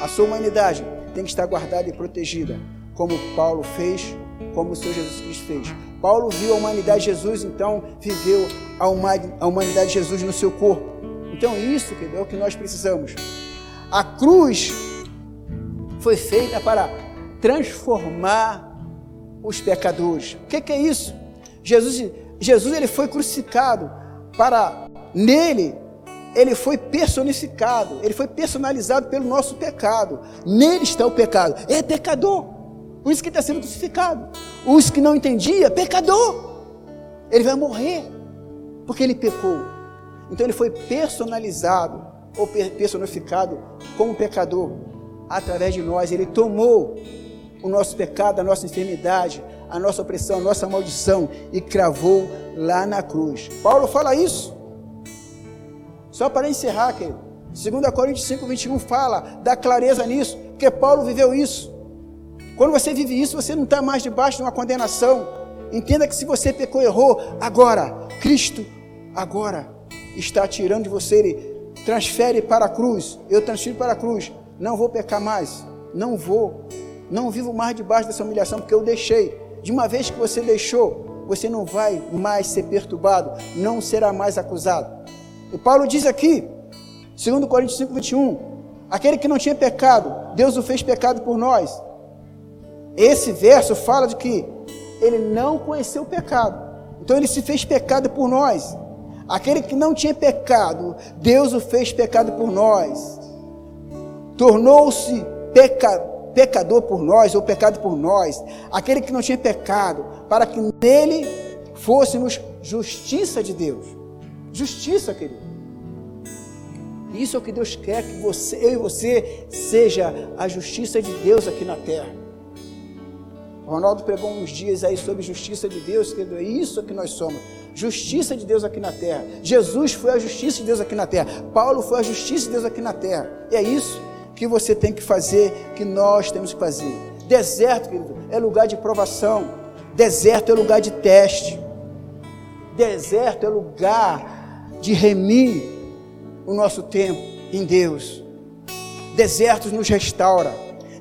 A sua humanidade tem que estar guardada e protegida, como Paulo fez, como o Senhor Jesus Cristo fez. Paulo viu a humanidade de Jesus, então viveu a humanidade de Jesus no seu corpo. Então isso é o que nós precisamos. A cruz foi feita para transformar os pecadores. O que, que é isso? Jesus, Jesus ele foi crucificado para nele ele foi personificado, ele foi personalizado pelo nosso pecado. Nele está o pecado. É pecador. Por isso que está sendo crucificado. Os que não entendia, pecador. Ele vai morrer porque ele pecou. Então ele foi personalizado ou personificado como pecador através de nós. Ele tomou o nosso pecado, a nossa enfermidade, a nossa opressão, a nossa maldição e cravou lá na cruz. Paulo fala isso. Só para encerrar, querido. 2 Coríntios 5, 21 fala, dá clareza nisso, porque Paulo viveu isso. Quando você vive isso, você não está mais debaixo de uma condenação. Entenda que se você pecou, errou, agora, Cristo, agora, está tirando de você, Ele transfere para a cruz. Eu transfiro para a cruz. Não vou pecar mais. Não vou. Não vivo mais debaixo dessa humilhação, porque eu deixei. De uma vez que você deixou, você não vai mais ser perturbado, não será mais acusado. E Paulo diz aqui, 2 Coríntios 5, 21, aquele que não tinha pecado, Deus o fez pecado por nós. Esse verso fala de que ele não conheceu o pecado. Então ele se fez pecado por nós. Aquele que não tinha pecado, Deus o fez pecado por nós. Tornou-se peca, pecador por nós, ou pecado por nós. Aquele que não tinha pecado, para que nele fôssemos justiça de Deus. Justiça, querido. Isso é o que Deus quer, que você, eu e você seja a justiça de Deus aqui na terra. O Ronaldo pregou uns dias aí sobre justiça de Deus, querido, é isso que nós somos justiça de Deus aqui na terra. Jesus foi a justiça de Deus aqui na terra. Paulo foi a justiça de Deus aqui na terra. E é isso que você tem que fazer, que nós temos que fazer. Deserto, querido, é lugar de provação. Deserto é lugar de teste. Deserto é lugar de remir o nosso tempo em Deus. Desertos nos restaura.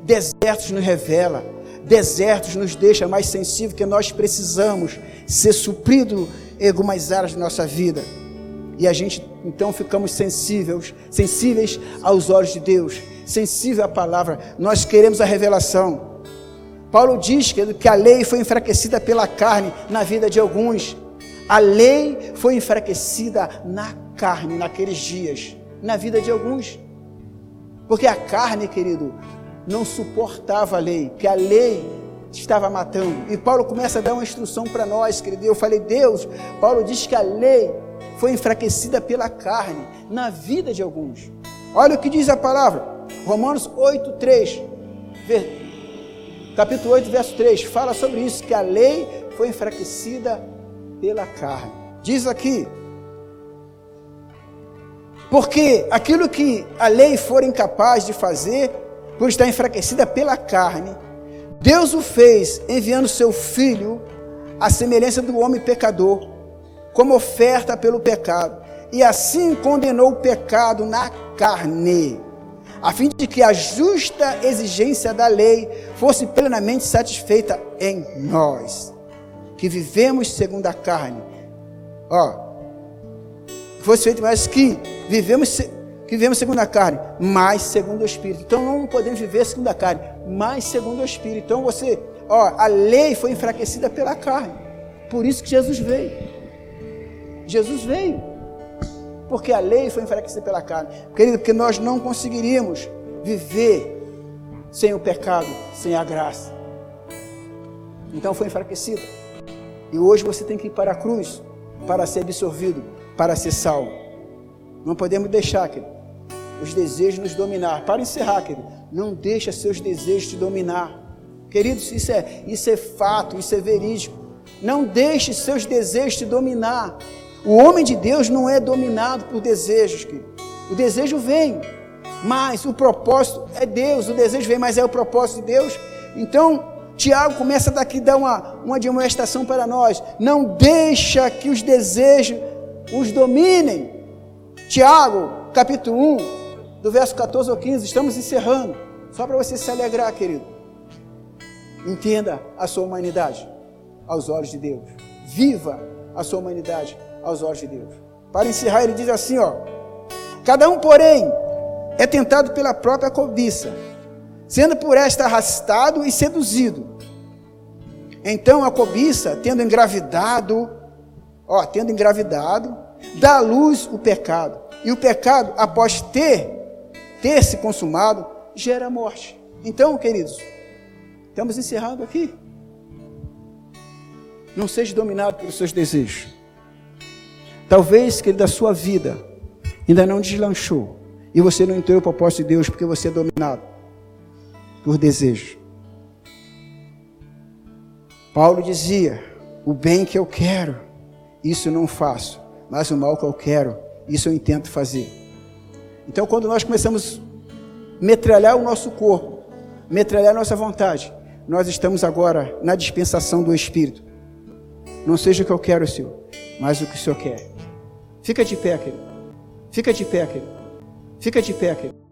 Desertos nos revela. Desertos nos deixa mais sensível que nós precisamos ser suprido em algumas áreas da nossa vida. E a gente então ficamos sensíveis, sensíveis aos olhos de Deus, sensível à palavra. Nós queremos a revelação. Paulo diz que, que a lei foi enfraquecida pela carne na vida de alguns. A lei foi enfraquecida na carne naqueles dias, na vida de alguns. Porque a carne, querido, não suportava a lei, que a lei estava matando. E Paulo começa a dar uma instrução para nós, querido. Eu falei, Deus, Paulo diz que a lei foi enfraquecida pela carne na vida de alguns. Olha o que diz a palavra, Romanos 8, 3, capítulo 8, verso 3, fala sobre isso, que a lei foi enfraquecida pela carne. Diz aqui, porque aquilo que a lei for incapaz de fazer, por estar enfraquecida pela carne, Deus o fez enviando seu filho à semelhança do homem pecador, como oferta pelo pecado, e assim condenou o pecado na carne, a fim de que a justa exigência da lei fosse plenamente satisfeita em nós, que vivemos segundo a carne. Ó, fosse feito mais que vivemos que vivemos segundo a carne, mas segundo o Espírito. Então não podemos viver segundo a carne, mas segundo o Espírito. Então você, ó, a lei foi enfraquecida pela carne. Por isso que Jesus veio. Jesus veio. Porque a lei foi enfraquecida pela carne. Querido, porque nós não conseguiríamos viver sem o pecado, sem a graça. Então foi enfraquecida. E hoje você tem que ir para a cruz para ser absorvido, para ser salvo. Não podemos deixar, querido os desejos nos dominar. Para encerrar, querido, não deixa seus desejos te dominar. Queridos, isso é, isso é fato, isso é verídico. Não deixe seus desejos te dominar. O homem de Deus não é dominado por desejos, querido. O desejo vem, mas o propósito é Deus. O desejo vem, mas é o propósito de Deus. Então, Tiago começa daqui a dar uma, uma demonstração para nós. Não deixa que os desejos os dominem. Tiago, capítulo 1, do verso 14 ao 15, estamos encerrando. Só para você se alegrar, querido. Entenda a sua humanidade aos olhos de Deus. Viva a sua humanidade aos olhos de Deus. Para encerrar, ele diz assim, ó: Cada um, porém, é tentado pela própria cobiça, sendo por esta arrastado e seduzido. Então a cobiça, tendo engravidado, ó, tendo engravidado, dá à luz o pecado. E o pecado, após ter ter se consumado, gera morte. Então, queridos, Estamos encerrando aqui. Não seja dominado pelos seus desejos. Talvez que da sua vida ainda não deslanchou e você não entrou o propósito de Deus porque você é dominado por desejo. Paulo dizia: o bem que eu quero, isso não faço, mas o mal que eu quero, isso eu intento fazer. Então, quando nós começamos a metralhar o nosso corpo, metralhar a nossa vontade, nós estamos agora na dispensação do Espírito. Não seja o que eu quero, Senhor, mas o que o Senhor quer. Fica de pé, querido. Fica de pé, querido. Fica de pé, querido.